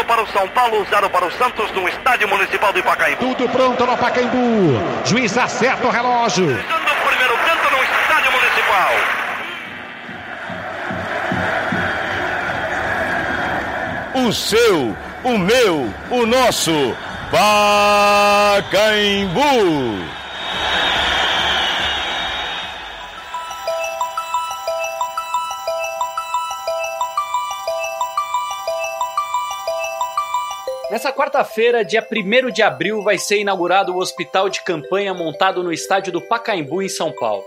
zero para o São Paulo, zero para o Santos no estádio municipal do Pacaembu. Tudo pronto no Pacaembu. Juiz acerta o relógio. Dando o primeiro canto no estádio municipal. O seu, o meu, o nosso Pacaembu. Nessa quarta-feira, dia 1 de abril, vai ser inaugurado o hospital de campanha montado no estádio do Pacaembu, em São Paulo.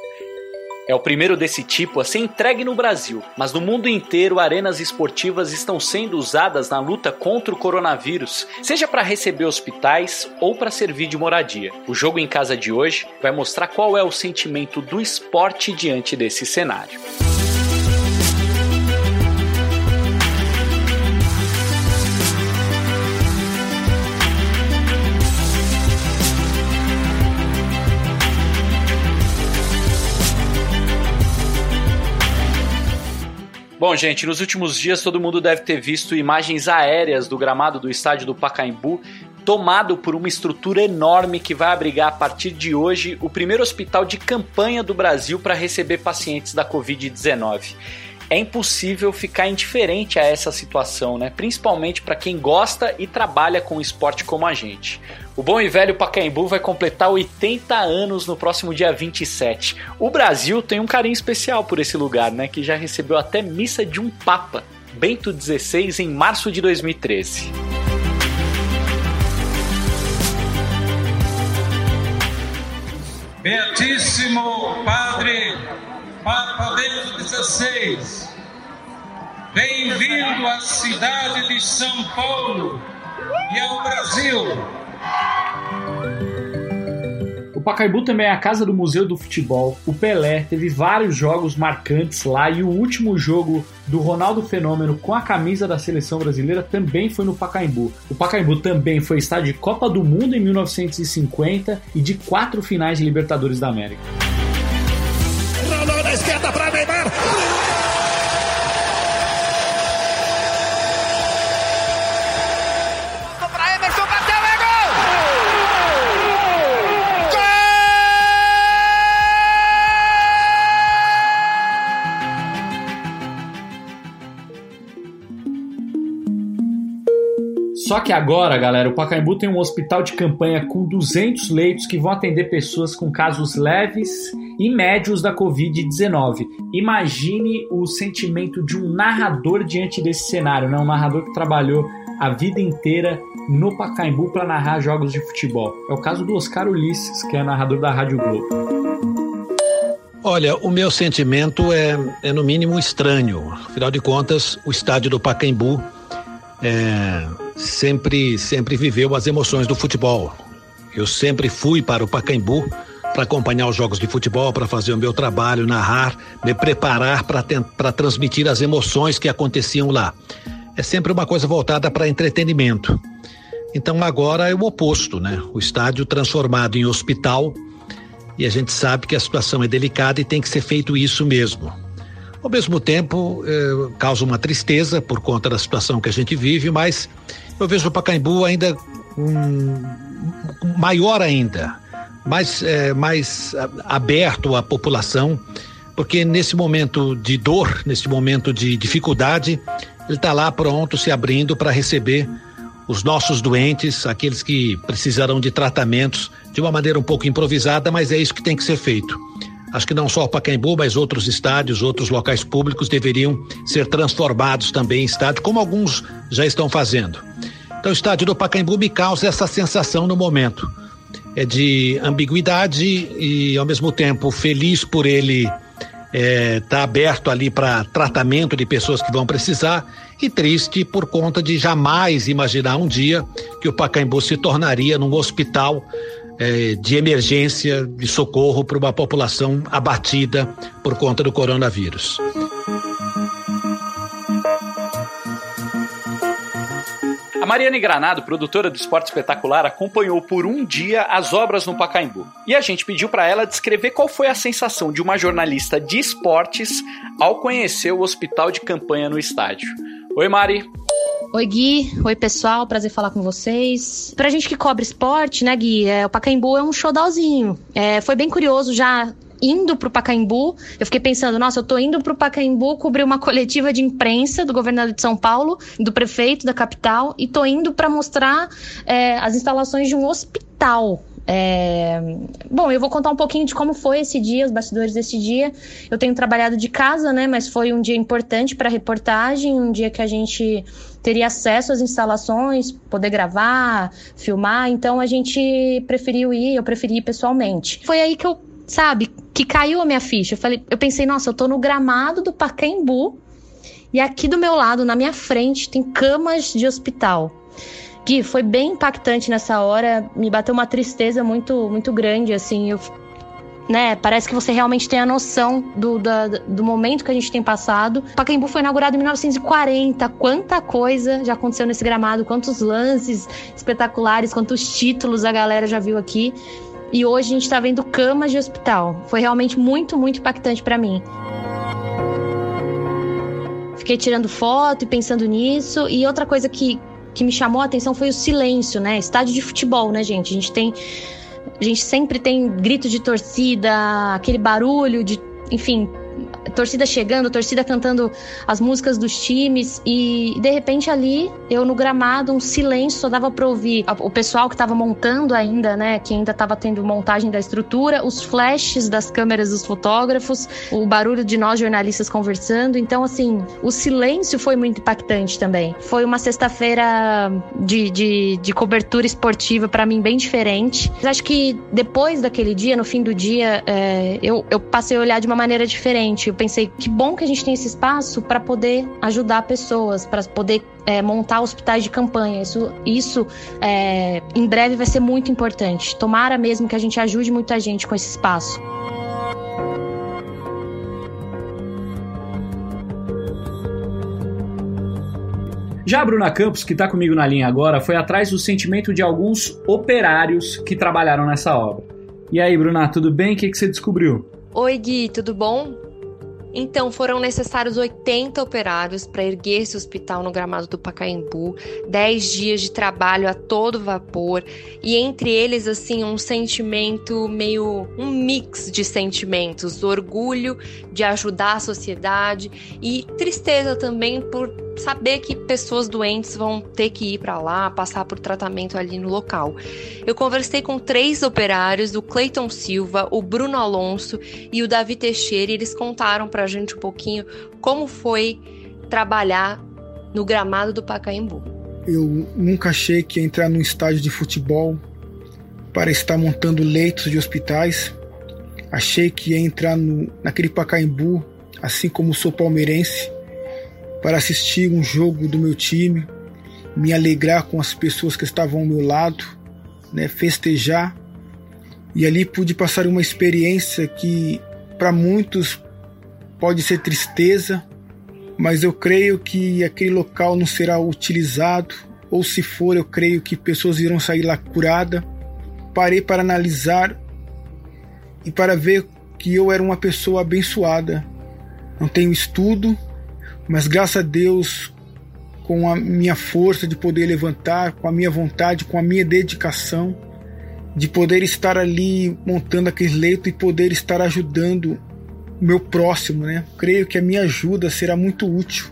É o primeiro desse tipo a ser entregue no Brasil, mas no mundo inteiro arenas esportivas estão sendo usadas na luta contra o coronavírus, seja para receber hospitais ou para servir de moradia. O jogo em casa de hoje vai mostrar qual é o sentimento do esporte diante desse cenário. Bom, gente, nos últimos dias todo mundo deve ter visto imagens aéreas do gramado do estádio do Pacaembu, tomado por uma estrutura enorme que vai abrigar a partir de hoje o primeiro hospital de campanha do Brasil para receber pacientes da Covid-19 é impossível ficar indiferente a essa situação, né? Principalmente para quem gosta e trabalha com esporte como a gente. O bom e velho Pacaembu vai completar 80 anos no próximo dia 27. O Brasil tem um carinho especial por esse lugar, né? Que já recebeu até missa de um Papa, Bento XVI, em março de 2013. Beatíssimo Padre Bento XVI, bem-vindo à cidade de São Paulo e ao Brasil. O Pacaembu também é a casa do Museu do Futebol. O Pelé teve vários jogos marcantes lá e o último jogo do Ronaldo Fenômeno com a camisa da seleção brasileira também foi no Pacaembu. O Pacaembu também foi estádio de Copa do Mundo em 1950 e de quatro finais de Libertadores da América. Esquerda para Neymar. Para Emerson, bateu, é gol! Só que agora, galera, o Pacaembu tem um hospital de campanha com 200 leitos que vão atender pessoas com casos leves e médios da Covid-19. Imagine o sentimento de um narrador diante desse cenário, né? Um narrador que trabalhou a vida inteira no Pacaembu para narrar jogos de futebol. É o caso do Oscar Ulisses, que é narrador da Rádio Globo. Olha, o meu sentimento é, é no mínimo estranho. Afinal de contas, o estádio do Pacaembu é, sempre, sempre viveu as emoções do futebol. Eu sempre fui para o Pacaembu para acompanhar os jogos de futebol, para fazer o meu trabalho, narrar, me preparar para transmitir as emoções que aconteciam lá. É sempre uma coisa voltada para entretenimento. Então agora é o oposto, né? O estádio transformado em hospital e a gente sabe que a situação é delicada e tem que ser feito isso mesmo. Ao mesmo tempo, eh, causa uma tristeza por conta da situação que a gente vive, mas eu vejo o Pacaembu ainda um, maior ainda, mais, eh, mais aberto à população, porque nesse momento de dor, nesse momento de dificuldade, ele está lá pronto, se abrindo para receber os nossos doentes, aqueles que precisarão de tratamentos de uma maneira um pouco improvisada, mas é isso que tem que ser feito. Acho que não só o Pacaembu, mas outros estádios, outros locais públicos deveriam ser transformados também em estádio, como alguns já estão fazendo. Então, o estádio do Pacaembu me causa essa sensação no momento. É de ambiguidade e, ao mesmo tempo, feliz por ele está é, tá aberto ali para tratamento de pessoas que vão precisar e triste por conta de jamais imaginar um dia que o Pacaembu se tornaria num hospital é, de emergência, de socorro para uma população abatida por conta do coronavírus. A Mariane Granado, produtora do Esporte Espetacular, acompanhou por um dia as obras no Pacaembu. E a gente pediu para ela descrever qual foi a sensação de uma jornalista de esportes ao conhecer o hospital de campanha no estádio. Oi, Mari. Oi, Gui. Oi, pessoal. Prazer falar com vocês. Pra gente que cobre esporte, né, Gui? É, o Pacaembu é um showdalzinho. É, foi bem curioso já indo pro Pacaembu. Eu fiquei pensando, nossa, eu tô indo pro Pacaembu cobrir uma coletiva de imprensa do governador de São Paulo, do prefeito da capital, e tô indo para mostrar é, as instalações de um hospital. É... Bom, eu vou contar um pouquinho de como foi esse dia, os bastidores desse dia. Eu tenho trabalhado de casa, né? Mas foi um dia importante para a reportagem, um dia que a gente teria acesso às instalações, poder gravar, filmar. Então a gente preferiu ir, eu preferi ir pessoalmente. Foi aí que eu, sabe, que caiu a minha ficha. Eu falei, eu pensei, nossa, eu tô no gramado do Pacaembu e aqui do meu lado, na minha frente, tem camas de hospital. Gui, foi bem impactante nessa hora, me bateu uma tristeza muito muito grande, assim, eu né? Parece que você realmente tem a noção do, da, do momento que a gente tem passado. Pacaembu foi inaugurado em 1940. Quanta coisa já aconteceu nesse gramado, quantos lances espetaculares, quantos títulos a galera já viu aqui. E hoje a gente está vendo camas de hospital. Foi realmente muito, muito impactante para mim. Fiquei tirando foto e pensando nisso. E outra coisa que, que me chamou a atenção foi o silêncio, né? Estádio de futebol, né, gente? A gente tem a gente sempre tem grito de torcida, aquele barulho de, enfim, torcida chegando, torcida cantando as músicas dos times e de repente ali eu no gramado um silêncio só dava para ouvir o pessoal que estava montando ainda, né, que ainda estava tendo montagem da estrutura, os flashes das câmeras dos fotógrafos, o barulho de nós jornalistas conversando. Então assim, o silêncio foi muito impactante também. Foi uma sexta-feira de, de, de, cobertura esportiva para mim bem diferente. Mas acho que depois daquele dia, no fim do dia, é, eu, eu passei a olhar de uma maneira diferente eu pensei que bom que a gente tem esse espaço para poder ajudar pessoas, para poder é, montar hospitais de campanha. Isso, isso é, em breve vai ser muito importante. Tomara mesmo que a gente ajude muita gente com esse espaço. Já a Bruna Campos, que está comigo na linha agora, foi atrás do sentimento de alguns operários que trabalharam nessa obra. E aí, Bruna, tudo bem? O que, que você descobriu? Oi, Gui, tudo bom? Então, foram necessários 80 operários para erguer esse hospital no gramado do Pacaembu, 10 dias de trabalho a todo vapor, e entre eles, assim, um sentimento meio. um mix de sentimentos: orgulho de ajudar a sociedade e tristeza também por saber que pessoas doentes vão ter que ir para lá, passar por tratamento ali no local. Eu conversei com três operários, o Cleiton Silva, o Bruno Alonso e o Davi Teixeira, e eles contaram para a gente um pouquinho como foi trabalhar no gramado do Pacaembu. Eu nunca achei que ia entrar num estádio de futebol para estar montando leitos de hospitais. Achei que ia entrar no, naquele Pacaembu, assim como sou palmeirense, para assistir um jogo do meu time, me alegrar com as pessoas que estavam ao meu lado, né, festejar. E ali pude passar uma experiência que para muitos pode ser tristeza, mas eu creio que aquele local não será utilizado, ou se for, eu creio que pessoas irão sair lá curada. Parei para analisar e para ver que eu era uma pessoa abençoada. Não tenho estudo, mas graças a Deus, com a minha força de poder levantar, com a minha vontade, com a minha dedicação, de poder estar ali montando aquele leito e poder estar ajudando meu próximo, né? Creio que a minha ajuda será muito útil.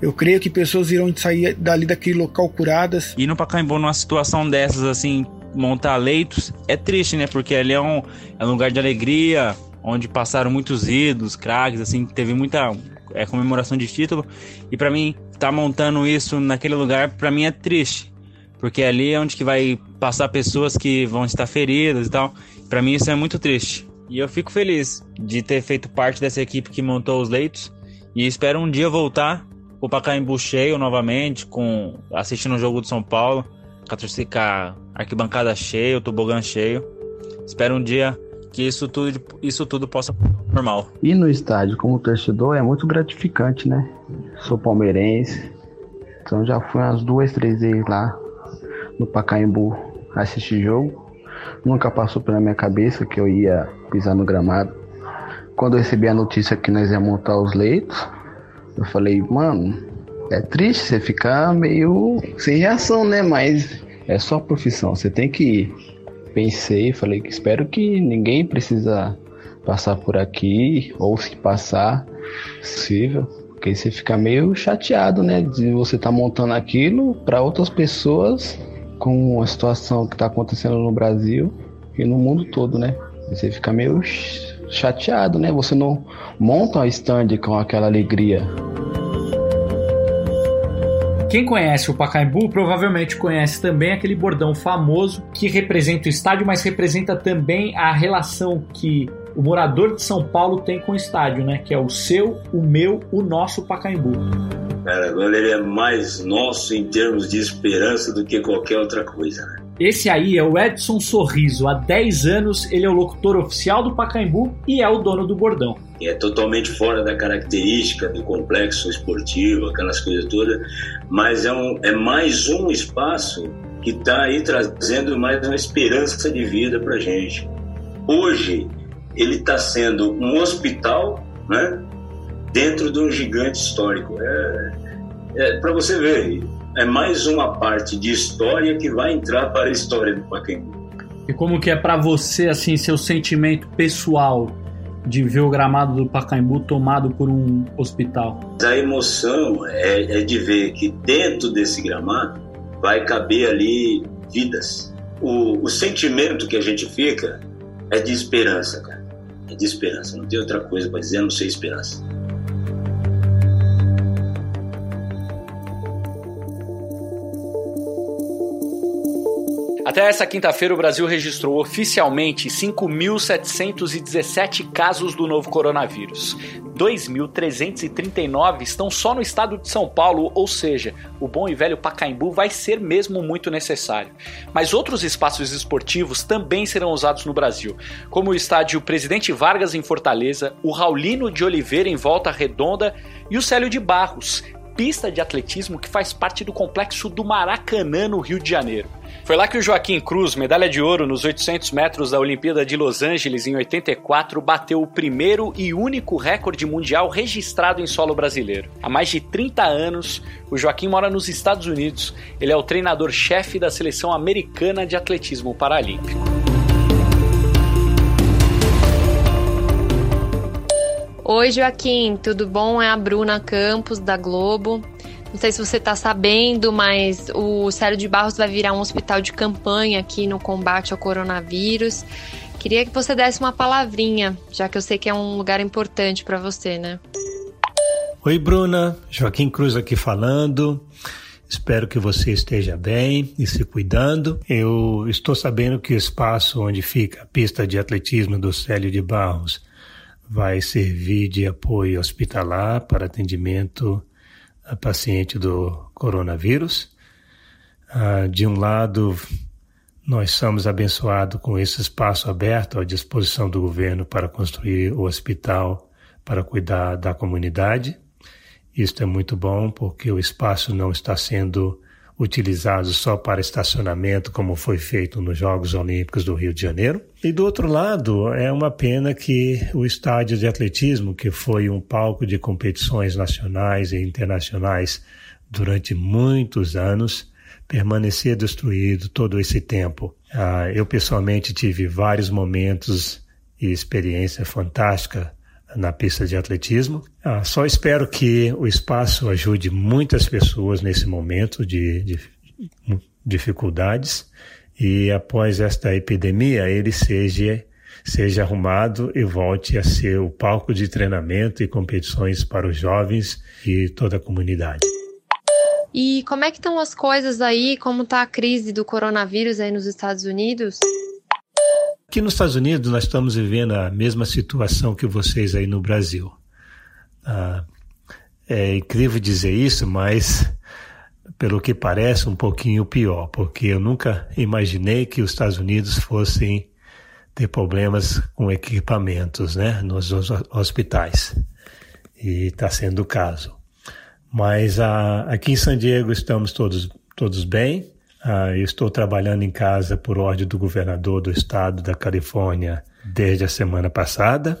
Eu creio que pessoas irão sair dali daquele local curadas. E no Pacaembu, numa situação dessas, assim, montar leitos, é triste, né? Porque ali é um, é um lugar de alegria, onde passaram muitos ídolos, craques, assim, teve muita é, comemoração de título. E para mim, tá montando isso naquele lugar, para mim é triste. Porque ali é onde que vai passar pessoas que vão estar feridas e tal. Para mim isso é muito triste. E eu fico feliz de ter feito parte dessa equipe que montou os leitos. E espero um dia voltar o Pacaembu cheio novamente, com assistindo o jogo do São Paulo, com a arquibancada cheia, o tobogã cheio. Espero um dia que isso tudo, isso tudo possa normal. E no estádio, como torcedor, é muito gratificante, né? Sou palmeirense, então já fui umas duas, três vezes lá no Pacaembu assistir jogo. Nunca passou pela minha cabeça que eu ia pisar no gramado. Quando eu recebi a notícia que nós ia montar os leitos, eu falei, mano, É triste, você ficar meio sem reação, né? Mas é só profissão, você tem que ir. Pensei, falei que espero que ninguém precisa passar por aqui, ou se passar, possível. Porque você fica meio chateado, né? De você estar tá montando aquilo para outras pessoas com a situação que está acontecendo no Brasil e no mundo todo, né? Você fica meio chateado, né? Você não monta um stand com aquela alegria. Quem conhece o Pacaembu provavelmente conhece também aquele bordão famoso que representa o estádio, mas representa também a relação que o morador de São Paulo tem com o estádio, né? Que é o seu, o meu, o nosso Pacaembu. Cara, agora ele é mais nosso em termos de esperança do que qualquer outra coisa, né? Esse aí é o Edson Sorriso. Há 10 anos ele é o locutor oficial do Pacaembu e é o dono do bordão. É totalmente fora da característica do complexo esportivo, aquelas coisas todas, mas é, um, é mais um espaço que está aí trazendo mais uma esperança de vida para gente. Hoje, ele está sendo um hospital, né, dentro de um gigante histórico. É, é para você ver, é mais uma parte de história que vai entrar para a história do Pacaembu. E como que é para você assim seu sentimento pessoal de ver o gramado do Pacaembu tomado por um hospital? A emoção é, é de ver que dentro desse gramado vai caber ali vidas. O, o sentimento que a gente fica é de esperança, cara é de esperança. Não tem outra coisa para dizer não ser esperança. Até essa quinta-feira, o Brasil registrou oficialmente 5.717 casos do novo coronavírus. 2.339 estão só no estado de São Paulo, ou seja, o bom e velho Pacaembu vai ser mesmo muito necessário. Mas outros espaços esportivos também serão usados no Brasil, como o estádio Presidente Vargas em Fortaleza, o Raulino de Oliveira em Volta Redonda e o Célio de Barros, pista de atletismo que faz parte do complexo do Maracanã, no Rio de Janeiro. Foi lá que o Joaquim Cruz, medalha de ouro nos 800 metros da Olimpíada de Los Angeles em 84, bateu o primeiro e único recorde mundial registrado em solo brasileiro. Há mais de 30 anos, o Joaquim mora nos Estados Unidos. Ele é o treinador-chefe da seleção americana de atletismo paralímpico. Oi, Joaquim, tudo bom? É a Bruna Campos, da Globo. Não sei se você está sabendo, mas o Célio de Barros vai virar um hospital de campanha aqui no combate ao coronavírus. Queria que você desse uma palavrinha, já que eu sei que é um lugar importante para você, né? Oi, Bruna. Joaquim Cruz aqui falando. Espero que você esteja bem e se cuidando. Eu estou sabendo que o espaço onde fica a pista de atletismo do Célio de Barros vai servir de apoio hospitalar para atendimento a paciente do coronavírus. Ah, de um lado, nós somos abençoados com esse espaço aberto à disposição do governo para construir o hospital para cuidar da comunidade. Isto é muito bom porque o espaço não está sendo utilizado só para estacionamento, como foi feito nos Jogos Olímpicos do Rio de Janeiro. E do outro lado, é uma pena que o estádio de atletismo, que foi um palco de competições nacionais e internacionais durante muitos anos, permanecia destruído todo esse tempo. Ah, eu pessoalmente tive vários momentos e experiência fantástica na pista de atletismo. Ah, só espero que o espaço ajude muitas pessoas nesse momento de, de dificuldades e após esta epidemia ele seja seja arrumado e volte a ser o palco de treinamento e competições para os jovens e toda a comunidade. E como é que estão as coisas aí? Como está a crise do coronavírus aí nos Estados Unidos? Aqui nos Estados Unidos nós estamos vivendo a mesma situação que vocês aí no Brasil. Ah, é incrível dizer isso, mas pelo que parece um pouquinho pior, porque eu nunca imaginei que os Estados Unidos fossem ter problemas com equipamentos, né, nos hospitais. E está sendo o caso. Mas ah, aqui em San Diego estamos todos todos bem. Ah, estou trabalhando em casa por ordem do governador do estado da Califórnia desde a semana passada.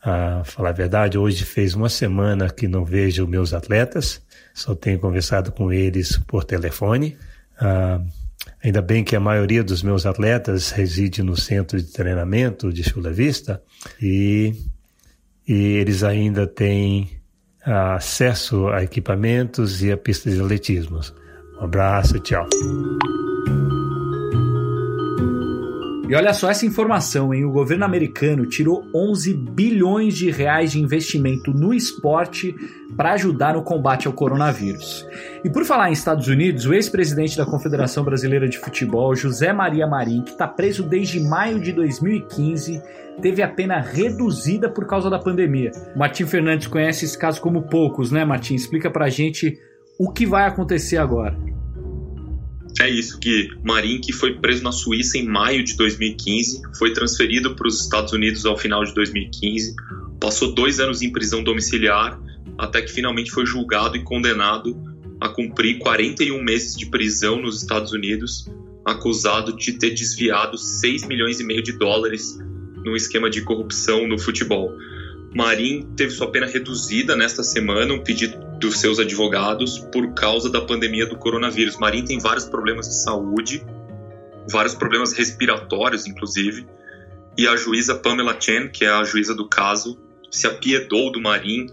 A falar a verdade, hoje fez uma semana que não vejo meus atletas, só tenho conversado com eles por telefone. Ah, ainda bem que a maioria dos meus atletas reside no centro de treinamento de Chula Vista e, e eles ainda têm acesso a equipamentos e a pistas de atletismo. Um abraço, tchau. E olha só essa informação, hein? O governo americano tirou 11 bilhões de reais de investimento no esporte para ajudar no combate ao coronavírus. E por falar em Estados Unidos, o ex-presidente da Confederação Brasileira de Futebol, José Maria Marim, que está preso desde maio de 2015, teve a pena reduzida por causa da pandemia. Martim Fernandes conhece esse caso como poucos, né, Martim? Explica pra gente o que vai acontecer agora. É isso, Gui. Marim, que foi preso na Suíça em maio de 2015, foi transferido para os Estados Unidos ao final de 2015, passou dois anos em prisão domiciliar, até que finalmente foi julgado e condenado a cumprir 41 meses de prisão nos Estados Unidos, acusado de ter desviado 6 milhões e meio de dólares num esquema de corrupção no futebol. Marim teve sua pena reduzida nesta semana, um pedido dos seus advogados, por causa da pandemia do coronavírus. Marim tem vários problemas de saúde, vários problemas respiratórios, inclusive, e a juíza Pamela Chen, que é a juíza do caso, se apiedou do Marim,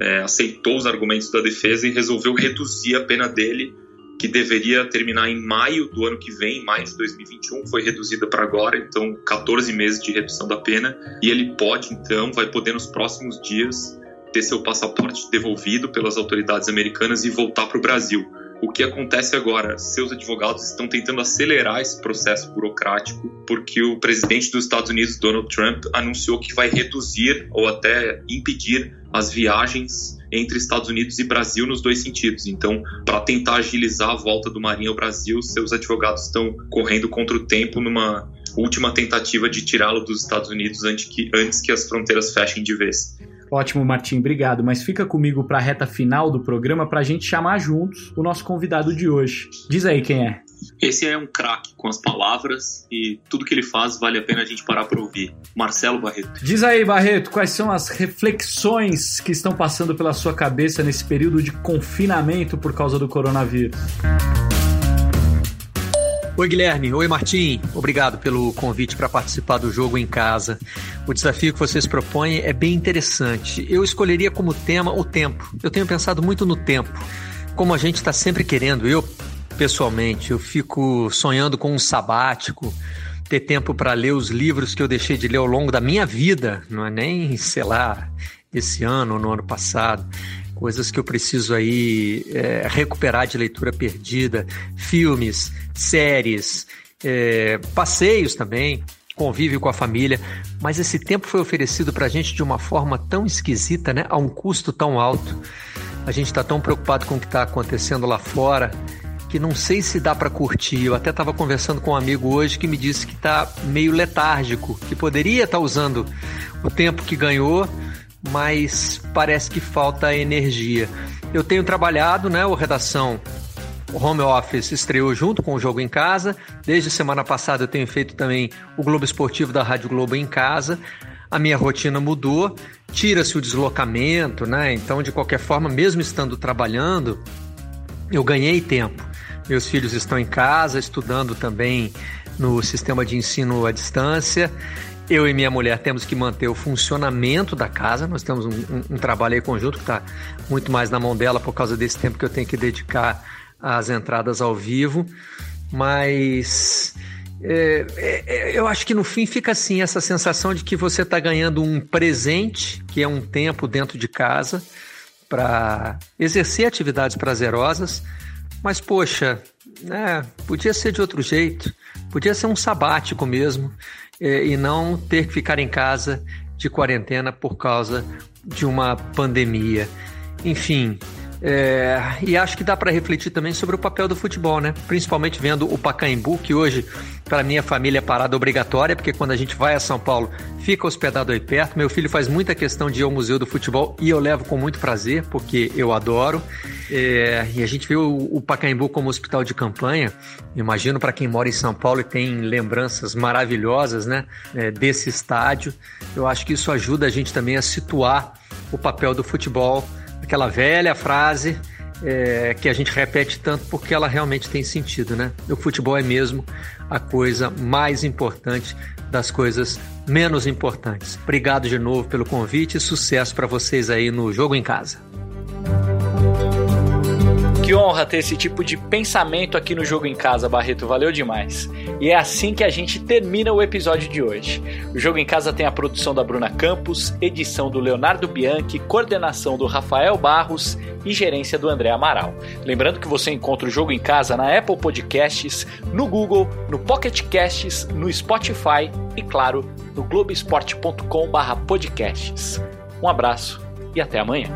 é, aceitou os argumentos da defesa e resolveu reduzir a pena dele que deveria terminar em maio do ano que vem, maio de 2021, foi reduzida para agora, então 14 meses de redução da pena, e ele pode então, vai poder nos próximos dias ter seu passaporte devolvido pelas autoridades americanas e voltar para o Brasil. O que acontece agora? Seus advogados estão tentando acelerar esse processo burocrático porque o presidente dos Estados Unidos, Donald Trump, anunciou que vai reduzir ou até impedir as viagens entre Estados Unidos e Brasil nos dois sentidos. Então, para tentar agilizar a volta do Marinho ao Brasil, seus advogados estão correndo contra o tempo numa última tentativa de tirá-lo dos Estados Unidos antes que, antes que as fronteiras fechem de vez. Ótimo, Martim, obrigado. Mas fica comigo para a reta final do programa para a gente chamar juntos o nosso convidado de hoje. Diz aí quem é. Esse é um craque com as palavras e tudo que ele faz vale a pena a gente parar para ouvir. Marcelo Barreto. Diz aí, Barreto, quais são as reflexões que estão passando pela sua cabeça nesse período de confinamento por causa do coronavírus? Oi, Guilherme. Oi, Martim. Obrigado pelo convite para participar do jogo em casa. O desafio que vocês propõem é bem interessante. Eu escolheria como tema o tempo. Eu tenho pensado muito no tempo. Como a gente está sempre querendo, eu pessoalmente, eu fico sonhando com um sabático, ter tempo para ler os livros que eu deixei de ler ao longo da minha vida, não é nem, sei lá, esse ano ou no ano passado. Coisas que eu preciso aí é, recuperar de leitura perdida, filmes, séries, é, passeios também, convívio com a família. Mas esse tempo foi oferecido para a gente de uma forma tão esquisita, né? A um custo tão alto. A gente está tão preocupado com o que está acontecendo lá fora que não sei se dá para curtir. Eu até estava conversando com um amigo hoje que me disse que está meio letárgico, que poderia estar tá usando o tempo que ganhou, mas parece que falta energia. Eu tenho trabalhado, né, o redação o Home Office estreou junto com o Jogo em Casa. Desde semana passada eu tenho feito também o Globo Esportivo da Rádio Globo em casa. A minha rotina mudou, tira-se o deslocamento, né? Então, de qualquer forma, mesmo estando trabalhando, eu ganhei tempo. Meus filhos estão em casa, estudando também no sistema de ensino à distância. Eu e minha mulher temos que manter o funcionamento da casa. Nós temos um, um, um trabalho aí conjunto que está muito mais na mão dela por causa desse tempo que eu tenho que dedicar às entradas ao vivo. Mas é, é, é eu acho que no fim fica assim essa sensação de que você está ganhando um presente, que é um tempo dentro de casa, para exercer atividades prazerosas mas, poxa, né, podia ser de outro jeito, podia ser um sabático mesmo, é, e não ter que ficar em casa de quarentena por causa de uma pandemia. Enfim, É, e acho que dá para refletir também sobre o papel do futebol, né? Principalmente vendo o Pacaembu, que hoje, para minha família, é parada obrigatória, porque quando a gente vai a São Paulo, fica hospedado aí perto. Meu filho faz muita questão de ir ao Museu do Futebol e eu levo com muito prazer, porque eu adoro. É, e a gente vê o, o Pacaembu como hospital de campanha. Imagino para quem mora em São Paulo e tem lembranças maravilhosas, né? É, desse estádio. Eu acho que isso ajuda a gente também a situar o papel do futebol aquela velha frase é, que a gente repete tanto porque ela realmente tem sentido, né? O futebol é mesmo a coisa mais importante das coisas menos importantes. Obrigado de novo pelo convite e sucesso para vocês aí no Jogo em Casa. Que honra ter esse tipo de pensamento aqui no Jogo em Casa, Barreto. Valeu demais. E é assim que a gente termina o episódio de hoje. O Jogo em Casa tem a produção da Bruna Campos, edição do Leonardo Bianchi, coordenação do Rafael Barros e gerência do André Amaral. Lembrando que você encontra o Jogo em Casa na Apple Podcasts, no Google, no Pocket Casts, no Spotify e, claro, no globesport.com/podcasts. Um abraço e até amanhã.